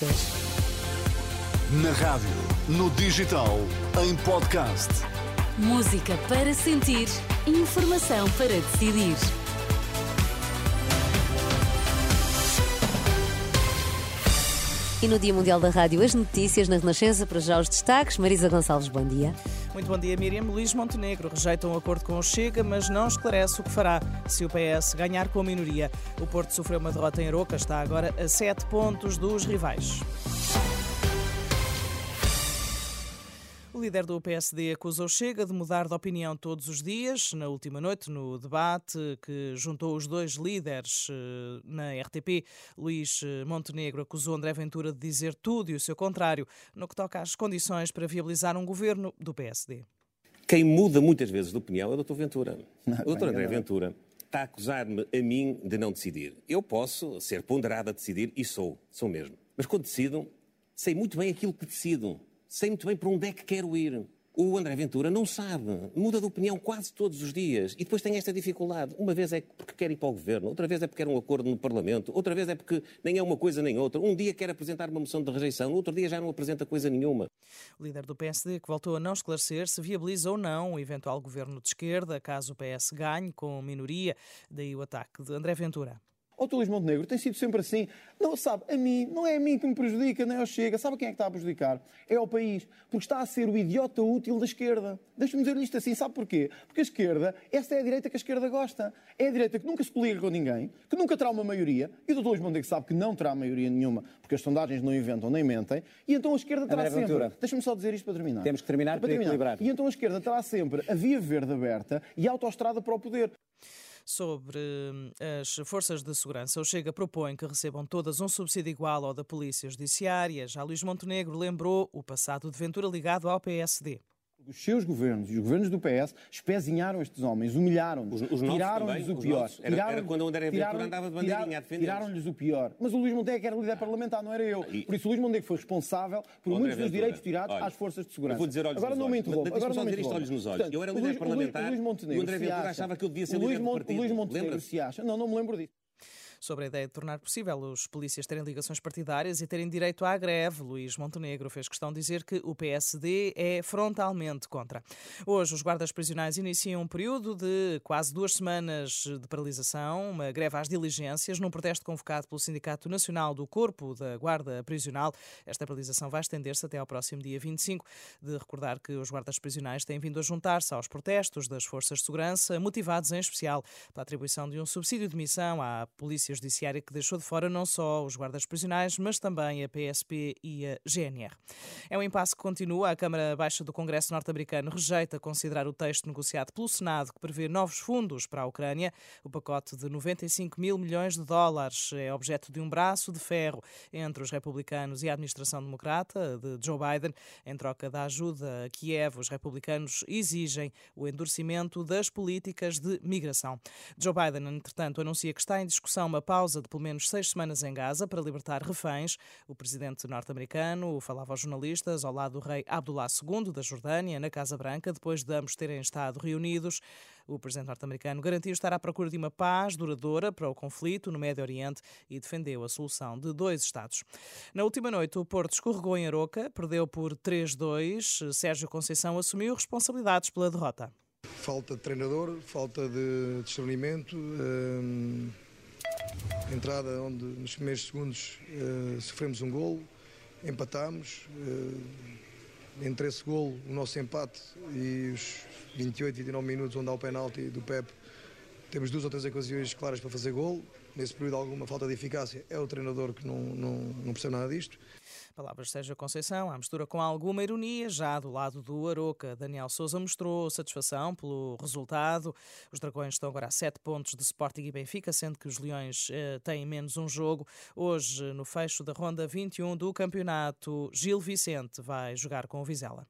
notícias. Na rádio, no digital, em podcast. Música para sentir, informação para decidir. E no Dia Mundial da Rádio, as notícias na Renascença, para já os destaques. Marisa Gonçalves, bom dia. Muito bom dia, Miriam. Luís Montenegro rejeita um acordo com o Chega, mas não esclarece o que fará se o PS ganhar com a minoria. O Porto sofreu uma derrota em Aroca, está agora a sete pontos dos rivais. O líder do PSD acusou Chega de mudar de opinião todos os dias. Na última noite, no debate que juntou os dois líderes eh, na RTP, Luís eh, Montenegro acusou André Ventura de dizer tudo e o seu contrário no que toca às condições para viabilizar um governo do PSD. Quem muda muitas vezes de opinião é o Dr. Ventura. O Dr. André Ventura está a acusar-me a mim de não decidir. Eu posso ser ponderado a decidir e sou, sou mesmo. Mas quando decido, sei muito bem aquilo que decido sei muito bem para onde é que quero ir. O André Ventura não sabe, muda de opinião quase todos os dias e depois tem esta dificuldade. Uma vez é porque quer ir para o governo, outra vez é porque quer um acordo no Parlamento, outra vez é porque nem é uma coisa nem outra. Um dia quer apresentar uma moção de rejeição, outro dia já não apresenta coisa nenhuma. O líder do PSD que voltou a não esclarecer se viabiliza ou não o eventual governo de esquerda, caso o PS ganhe com minoria, daí o ataque de André Ventura. O Dr. Luís Montenegro tem sido sempre assim. Não, sabe, a mim, não é a mim que me prejudica, nem ao Chega. Sabe quem é que está a prejudicar? É ao país. Porque está a ser o idiota útil da esquerda. Deixa-me dizer isto assim, sabe porquê? Porque a esquerda, essa é a direita que a esquerda gosta. É a direita que nunca se coliga com ninguém, que nunca terá uma maioria, e o Dr. Luís Montenegro sabe que não terá maioria nenhuma, porque as sondagens não inventam nem mentem, e então a esquerda terá André sempre... Deixa-me só dizer isto para terminar. Temos que terminar para, terminar. equilibrar. E então a esquerda terá sempre a via verde aberta e a autoestrada para o poder sobre hum, as forças de segurança. O Chega propõe que recebam todas um subsídio igual ao da Polícia Judiciária. Já Luís Montenegro lembrou o passado de Ventura ligado ao PSD. Os seus governos e os governos do PS espezinharam estes homens, humilharam-nos, tiraram-lhes o pior. Era, tiraram, era quando o André Ventura andava de bandeirinha a defender Tiraram-lhes o pior. Mas o Luís Montenegro era líder parlamentar, não era eu. Por isso o Luís Montenegro foi responsável por muitos dos direitos tirados olha, às forças de segurança. Vou dizer olhos agora nos não me olhos. interrompa. Agora não me isto olhos nos olhos. Eu era líder parlamentar e o André Ventura achava que eu devia ser líder do partido. O Luís Montenegro se acha... Não, não me lembro disso sobre a ideia de tornar possível os polícias terem ligações partidárias e terem direito à greve. Luís Montenegro fez questão de dizer que o PSD é frontalmente contra. Hoje, os guardas prisionais iniciam um período de quase duas semanas de paralisação, uma greve às diligências, num protesto convocado pelo Sindicato Nacional do Corpo da Guarda Prisional. Esta paralisação vai estender-se até ao próximo dia 25. De recordar que os guardas prisionais têm vindo a juntar-se aos protestos das forças de segurança, motivados em especial pela atribuição de um subsídio de missão à Polícia Polícia Judiciária que deixou de fora não só os guardas prisionais, mas também a PSP e a GNR. É um impasse que continua. A Câmara Baixa do Congresso norte-americano rejeita considerar o texto negociado pelo Senado que prevê novos fundos para a Ucrânia. O pacote de 95 mil milhões de dólares é objeto de um braço de ferro entre os republicanos e a administração democrata de Joe Biden. Em troca da ajuda a Kiev, os republicanos exigem o endurecimento das políticas de migração. Joe Biden, entretanto, anuncia que está em discussão uma pausa de pelo menos seis semanas em Gaza para libertar reféns. O presidente norte-americano falava aos jornalistas ao lado do rei Abdullah II da Jordânia, na Casa Branca, depois de ambos terem estado reunidos. O presidente norte-americano garantiu estar à procura de uma paz duradoura para o conflito no Médio Oriente e defendeu a solução de dois Estados. Na última noite, o Porto escorregou em Aroca, perdeu por 3-2. Sérgio Conceição assumiu responsabilidades pela derrota. Falta de treinador, falta de discernimento. Hum entrada onde nos primeiros segundos uh, sofremos um golo, empatámos. Uh, entre esse golo, o nosso empate e os 28, 29 minutos onde há o penalti do Pep, temos duas ou três ocasiões claras para fazer golo. Nesse período alguma falta de eficácia. É o treinador que não, não, não percebe nada disto. Palavras de Sérgio Conceição, à mistura com alguma ironia, já do lado do Aroca. Daniel Souza mostrou satisfação pelo resultado. Os Dragões estão agora a sete pontos de Sporting e Benfica, sendo que os Leões eh, têm menos um jogo. Hoje, no fecho da ronda 21 do campeonato, Gil Vicente vai jogar com o Vizela.